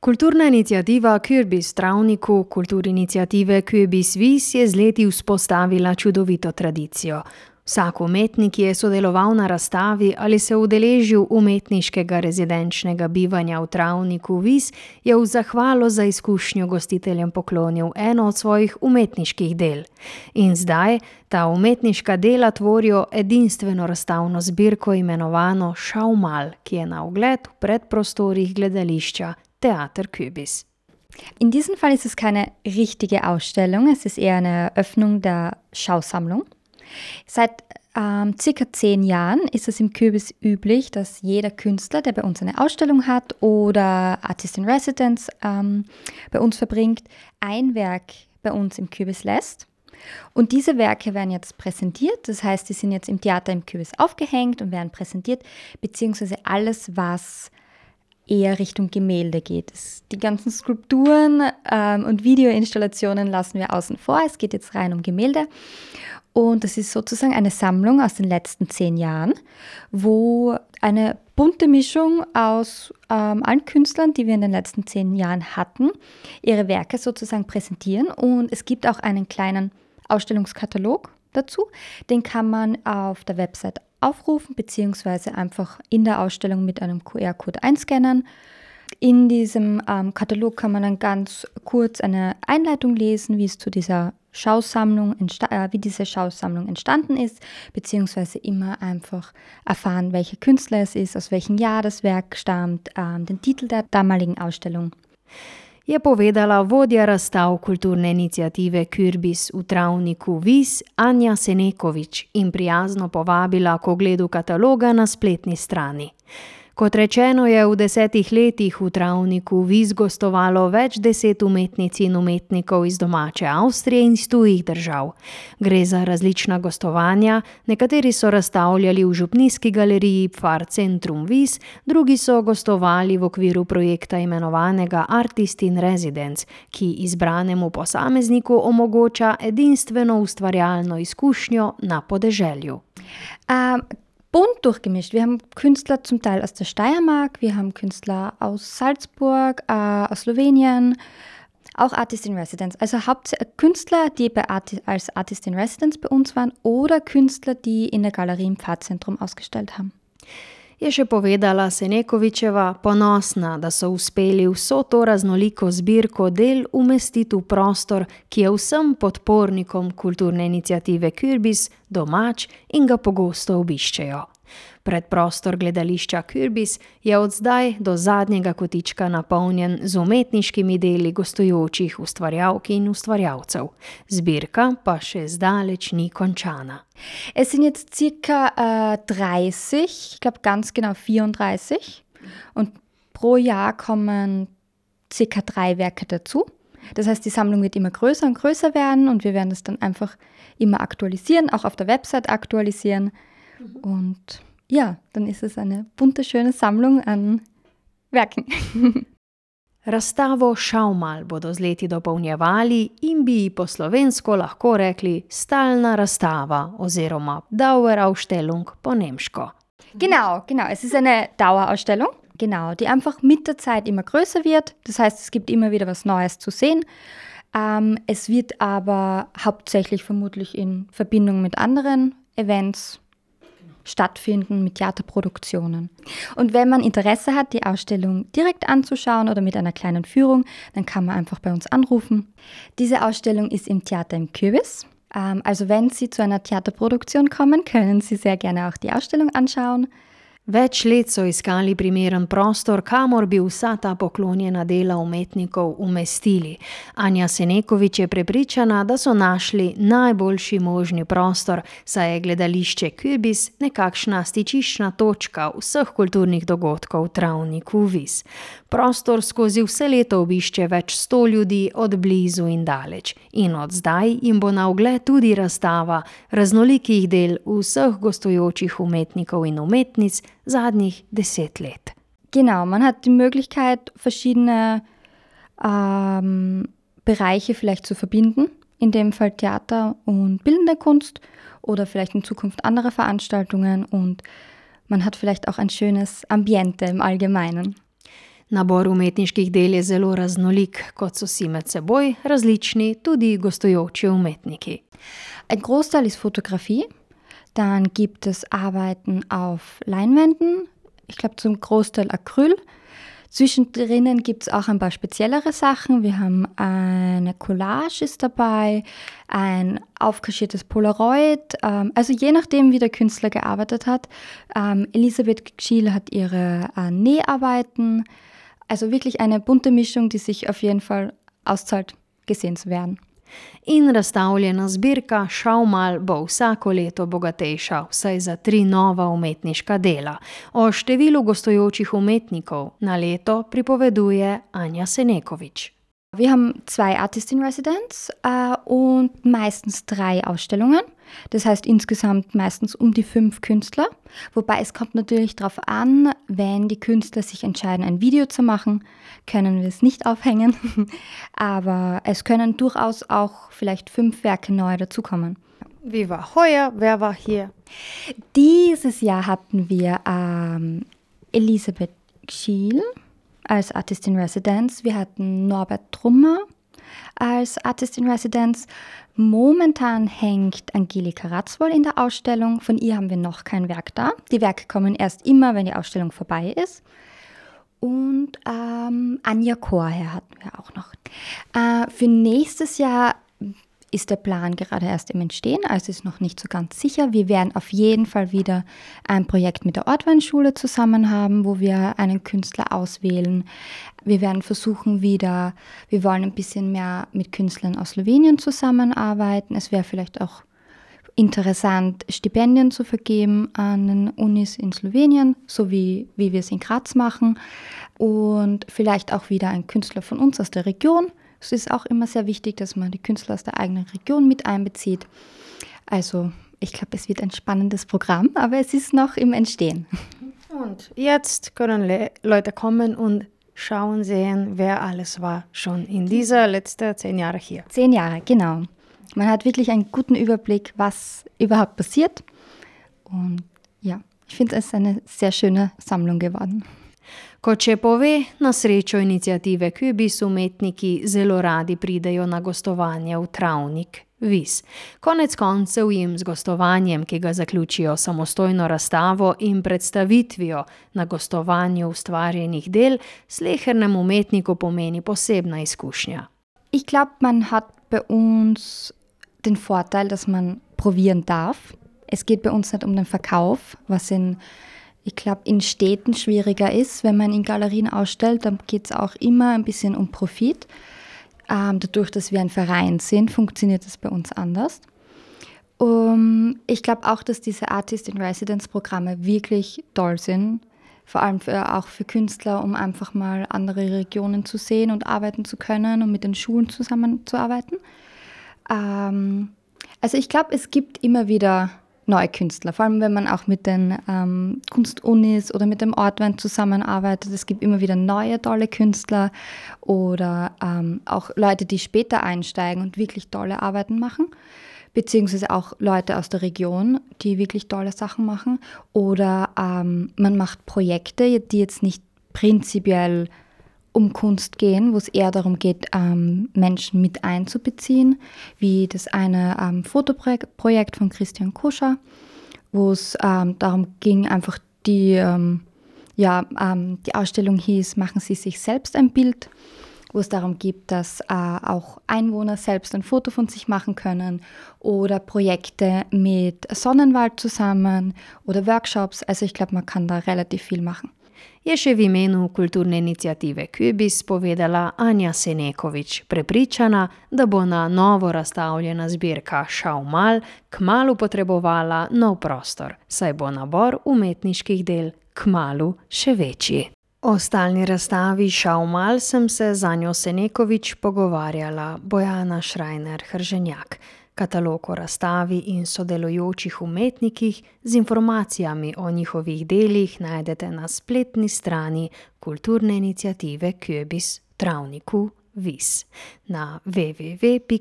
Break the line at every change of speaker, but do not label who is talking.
Kulturna inicijativa Kürbis Travniku kulturinicijative Kürbis Vis je z leti vzpostavila čudovito tradicijo. Vsak umetnik je sodeloval na razstavi ali se udeležil umetniškega rezidenčnega bivanja v Travniku Vis, je v zahvalo za izkušnjo gostiteljem poklonil eno od svojih umetniških del. In zdaj ta umetniška dela tvorijo edinstveno razstavno zbirko imenovano Šaumal, ki je na ogled v predprostorih gledališča Theater Kürbis.
In diesem Fall ist es keine richtige Ausstellung, es ist eher eine Eröffnung der Schausammlung. Seit ähm, circa zehn Jahren ist es im Kürbis üblich, dass jeder Künstler, der bei uns eine Ausstellung hat oder Artist in Residence ähm, bei uns verbringt, ein Werk bei uns im Kürbis lässt. Und diese Werke werden jetzt präsentiert, das heißt, die sind jetzt im Theater im Kürbis aufgehängt und werden präsentiert, beziehungsweise alles, was eher Richtung Gemälde geht. Die ganzen Skulpturen ähm, und Videoinstallationen lassen wir außen vor. Es geht jetzt rein um Gemälde. Und das ist sozusagen eine Sammlung aus den letzten zehn Jahren, wo eine bunte Mischung aus ähm, allen Künstlern, die wir in den letzten zehn Jahren hatten, ihre Werke sozusagen präsentieren. Und es gibt auch einen kleinen Ausstellungskatalog dazu. Den kann man auf der Website aufrufen, beziehungsweise einfach in der Ausstellung mit einem QR-Code einscannen. In diesem ähm, Katalog kann man dann ganz kurz eine Einleitung lesen, wie es zu dieser Schausammlung, äh, wie diese Schausammlung entstanden ist, beziehungsweise immer einfach erfahren, welcher Künstler es ist, aus welchem Jahr das Werk stammt, ähm, den Titel der damaligen Ausstellung.
Je povedala vodja razstav kulturne inicijative Kürbis v travniku Vis Anja Senekovič in prijazno povabila k ogledu kataloga na spletni strani. Kot rečeno, je v desetih letih v travniku Viz gostovalo več deset umetnic in umetnikov iz domače Avstrije in iz tujih držav. Gre za različna gostovanja, nekateri so razstavljali v Župnijski galeriji Pfar Centrum Viz, drugi so gostovali v okviru projekta imenovanega Artist in Residence, ki izbranemu posamezniku omogoča edinstveno ustvarjalno izkušnjo na podeželju.
Um, bunt durchgemischt. Wir haben Künstler zum Teil aus der Steiermark, wir haben Künstler aus Salzburg, äh, aus Slowenien, auch Artist in Residence. Also hauptsächlich Künstler, die Arti als Artist in Residence bei uns waren oder Künstler, die in der Galerie im Pfadzentrum ausgestellt haben.
Je še povedala Senekovičeva, ponosna, da so uspeli vso to raznoliko zbirko del umestiti v prostor, ki je vsem podpornikom kulturne inicijative Kürbis domač in ga pogosto obiščejo. Predprostor gledališča Kürbis je od zdaj do zadnjega kotička napolnjen z umetniškimi deli gostujočih ustvarjalk in ustvarjalcev. Zbirka pa še zdaleč ni končana.
Es sind jetzt circa äh, 30, ich glaube ganz genau 34. Und pro Jahr kommen circa drei Werke dazu. Das heißt, die Sammlung wird immer größer und größer werden und wir werden es dann einfach immer aktualisieren, auch auf der Website aktualisieren. Mhm. Und ja, dann ist es eine bunte, schöne Sammlung an Werken.
Razstavo Šaumal bodo z leti dopolnjevali in bi po slovensko lahko rekli stalna razstava oziroma Dauerausstellung po nemško.
Genau, genau. Es ist eine Dauerausstellung, genau, die einfach mit der Zeit immer größer wird. Das heißt, es gibt immer wieder was Neues zu sehen. Ähm, es wird aber hauptsächlich vermutlich in Verbindung mit anderen Events stattfinden mit Theaterproduktionen. Und wenn man Interesse hat, die Ausstellung direkt anzuschauen oder mit einer kleinen Führung, dann kann man einfach bei uns anrufen. Diese Ausstellung ist im Theater im Kürbis. Ähm, also wenn Sie zu einer Theaterproduktion kommen, können Sie sehr gerne auch die Ausstellung anschauen.
Več let so iskali primeren prostor, kamor bi vsa ta poklonjena dela umetnikov umestili. Anja Senekovič je prepričana, da so našli najboljši možni prostor, saj je gledališče Kübis nekakšna stičiščna točka vseh kulturnih dogodkov v travniku Vis. Prostor skozi vse leto obišče več sto ljudi od blizu in daleč, in od zdaj jim bo na ogled tudi razstava raznolikih del vseh gostujočih umetnikov in umetnic zadnjih deset let.
Genau, man hat die Möglichkeit, verschiedene ähm, Bereiche vielleicht zu verbinden, in dem Fall Theater und bildende Kunst oder vielleicht in Zukunft andere Veranstaltungen und man hat vielleicht auch ein schönes Ambiente im Allgemeinen.
Nabor umetniških del je zelo raznolik, kot so si med seboj različni tudi gostujoči umetniki.
Ein Großteil ist Fotografie, dann gibt es Arbeiten auf Leinwänden, ich glaube zum Großteil Acryl. Zwischendrin gibt es auch ein paar speziellere Sachen. Wir haben eine Collage ist dabei, ein aufkaschiertes Polaroid. Ähm, also je nachdem, wie der Künstler gearbeitet hat. Ähm, Elisabeth Schiel hat ihre äh, Näharbeiten. Also wirklich eine bunte Mischung, die sich auf jeden Fall auszahlt, gesehen zu werden.
In razstavljena zbirka Šaumal bo vsako leto bogatejša, vsaj za tri nova umetniška dela. O številu gostujočih umetnikov na leto pripoveduje Anja Senekovič.
Wir haben zwei Artist in Residence äh, und meistens drei Ausstellungen. Das heißt insgesamt meistens um die fünf Künstler. Wobei es kommt natürlich darauf an, wenn die Künstler sich entscheiden, ein Video zu machen, können wir es nicht aufhängen. Aber es können durchaus auch vielleicht fünf Werke neu dazukommen.
Wie war heuer? Wer war hier?
Dieses Jahr hatten wir ähm, Elisabeth Schiel als Artist in Residence. Wir hatten Norbert Trummer als Artist in Residence. Momentan hängt Angelika Ratzwoll in der Ausstellung. Von ihr haben wir noch kein Werk da. Die Werke kommen erst immer, wenn die Ausstellung vorbei ist. Und ähm, Anja Korher hatten wir auch noch. Äh, für nächstes Jahr ist der Plan gerade erst im Entstehen, also ist noch nicht so ganz sicher. Wir werden auf jeden Fall wieder ein Projekt mit der Ortweinschule zusammen haben, wo wir einen Künstler auswählen. Wir werden versuchen wieder, wir wollen ein bisschen mehr mit Künstlern aus Slowenien zusammenarbeiten. Es wäre vielleicht auch interessant, Stipendien zu vergeben an den Unis in Slowenien, so wie, wie wir es in Graz machen. Und vielleicht auch wieder ein Künstler von uns aus der Region es ist auch immer sehr wichtig, dass man die Künstler aus der eigenen Region mit einbezieht. Also ich glaube, es wird ein spannendes Programm, aber es ist noch im Entstehen.
Und jetzt können Le Leute kommen und schauen sehen, wer alles war schon in dieser letzten zehn Jahre hier.
Zehn Jahre, genau. Man hat wirklich einen guten Überblick, was überhaupt passiert. Und ja, ich finde es eine sehr schöne Sammlung geworden.
Kot če pove, na srečo inicijative Kubis umetniki zelo radi pridejo na gostovanje v Travnik, Vis. Konec koncev jim z gostovanjem, ki ga zaključijo samostojno razstavo in predstavitvijo na gostovanju ustvarjenih del, slehernem umetniku pomeni posebna izkušnja.
Ich glaube, man hat bei uns den Vorteil, dass man probieren darf. Es geht bei uns nicht um den Verkauf, was in ich glaube, in Städten schwieriger ist. Wenn man in Galerien ausstellt, dann geht es auch immer ein bisschen um Profit. Ähm, dadurch, dass wir ein Verein sind, funktioniert das bei uns anders. Um, ich glaube auch, dass diese Artist in Residence-Programme wirklich toll sind. Vor allem für, auch für Künstler, um einfach mal andere Regionen zu sehen und arbeiten zu können und mit den Schulen zusammenzuarbeiten. Ähm, also ich glaube, es gibt immer wieder neue Künstler, vor allem wenn man auch mit den ähm, Kunstunis oder mit dem Ortwein zusammenarbeitet. Es gibt immer wieder neue tolle Künstler oder ähm, auch Leute, die später einsteigen und wirklich tolle Arbeiten machen, beziehungsweise auch Leute aus der Region, die wirklich tolle Sachen machen. Oder ähm, man macht Projekte, die jetzt nicht prinzipiell um Kunst gehen, wo es eher darum geht, ähm, Menschen mit einzubeziehen, wie das eine ähm, Fotoprojekt von Christian Kuscher, wo es ähm, darum ging, einfach die, ähm, ja, ähm, die Ausstellung hieß, machen Sie sich selbst ein Bild, wo es darum geht, dass äh, auch Einwohner selbst ein Foto von sich machen können oder Projekte mit Sonnenwald zusammen oder Workshops. Also ich glaube, man kann da relativ viel machen.
Je še v imenu kulturne inicijative Kubis povedala Anja Senekovič, prepričana, da bo na novo razstavljena zbirka Šaumal kmalo potrebovala nov prostor, saj bo nabor umetniških del kmalo še večji. O stalni razstavi Šaumal sem se z Anjo Senekovič pogovarjala Bojana Šrajner Hrženjak katalog o razstavi in sodelujočih umetnikih z informacijami o njihovih delih najdete na spletni strani kulturne inicijative Kubis Travniku Vis na www.qrbis.at.